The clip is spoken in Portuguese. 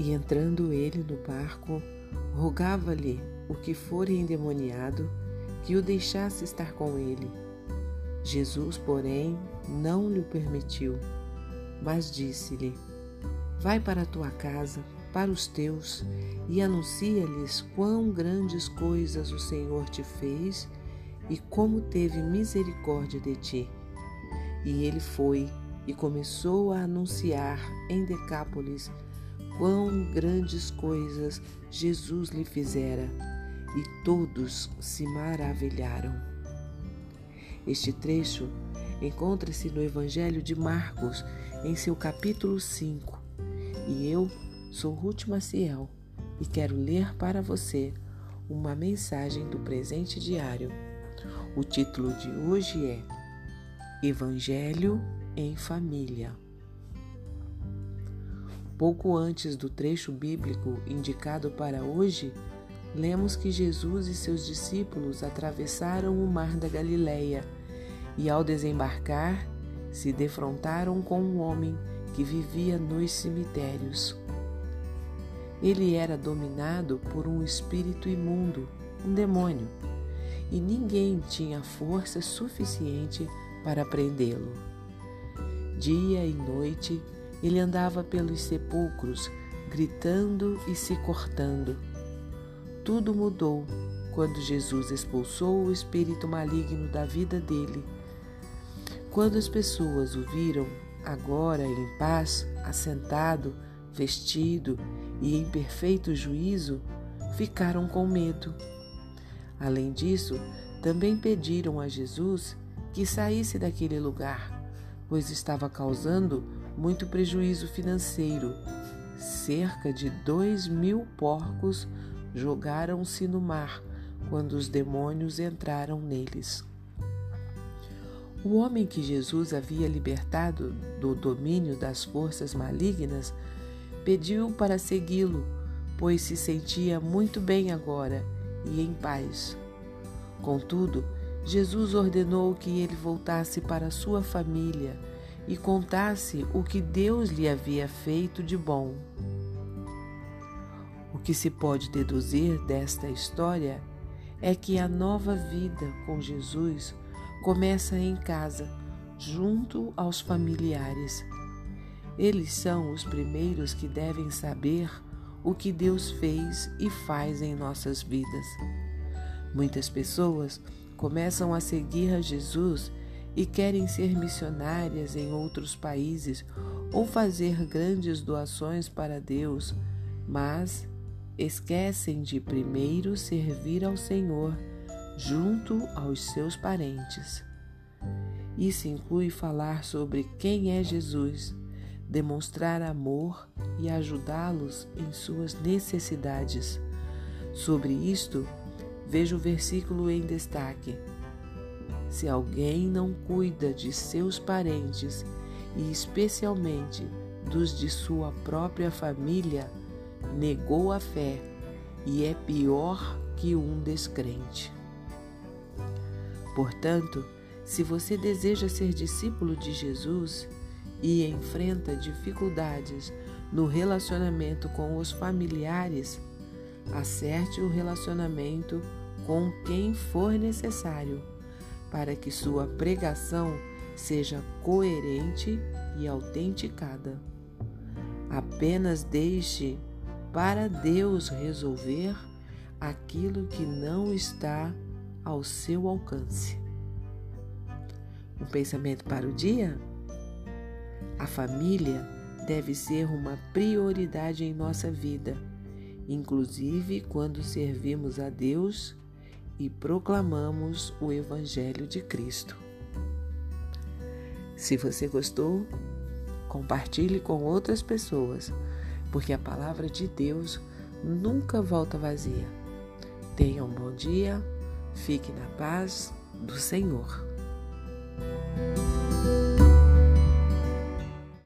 E entrando ele no barco, rogava-lhe o que for endemoniado que o deixasse estar com ele. Jesus, porém, não lhe permitiu, mas disse-lhe: Vai para a tua casa, para os teus, e anuncia-lhes quão grandes coisas o Senhor te fez e como teve misericórdia de ti. E ele foi e começou a anunciar em Decápolis quão grandes coisas Jesus lhe fizera, e todos se maravilharam. Este trecho encontra-se no Evangelho de Marcos, em seu capítulo 5. E eu sou Ruth Maciel e quero ler para você uma mensagem do presente diário. O título de hoje é Evangelho em Família. Pouco antes do trecho bíblico indicado para hoje, lemos que Jesus e seus discípulos atravessaram o mar da Galileia e, ao desembarcar, se defrontaram com um homem que vivia nos cemitérios. Ele era dominado por um espírito imundo, um demônio, e ninguém tinha força suficiente para prendê-lo. Dia e noite ele andava pelos sepulcros, gritando e se cortando. Tudo mudou quando Jesus expulsou o espírito maligno da vida dele. Quando as pessoas o viram, agora em paz, assentado, vestido e em perfeito juízo, ficaram com medo. Além disso, também pediram a Jesus que saísse daquele lugar, pois estava causando muito prejuízo financeiro. Cerca de dois mil porcos jogaram-se no mar quando os demônios entraram neles. O homem que Jesus havia libertado do domínio das forças malignas pediu para segui-lo, pois se sentia muito bem agora e em paz. Contudo, Jesus ordenou que ele voltasse para sua família e contasse o que Deus lhe havia feito de bom. O que se pode deduzir desta história é que a nova vida com Jesus começa em casa, junto aos familiares. Eles são os primeiros que devem saber o que Deus fez e faz em nossas vidas. Muitas pessoas começam a seguir a Jesus e querem ser missionárias em outros países ou fazer grandes doações para Deus, mas esquecem de primeiro servir ao Senhor junto aos seus parentes. Isso inclui falar sobre quem é Jesus, demonstrar amor e ajudá-los em suas necessidades. Sobre isto, veja o versículo em destaque. Se alguém não cuida de seus parentes e especialmente dos de sua própria família, negou a fé e é pior que um descrente. Portanto, se você deseja ser discípulo de Jesus e enfrenta dificuldades no relacionamento com os familiares, acerte o relacionamento com quem for necessário para que sua pregação seja coerente e autenticada. Apenas deixe para Deus resolver aquilo que não está ao seu alcance. Um pensamento para o dia? A família deve ser uma prioridade em nossa vida, inclusive quando servimos a Deus e proclamamos o Evangelho de Cristo. Se você gostou, compartilhe com outras pessoas, porque a palavra de Deus nunca volta vazia. Tenha um bom dia, fique na paz do Senhor.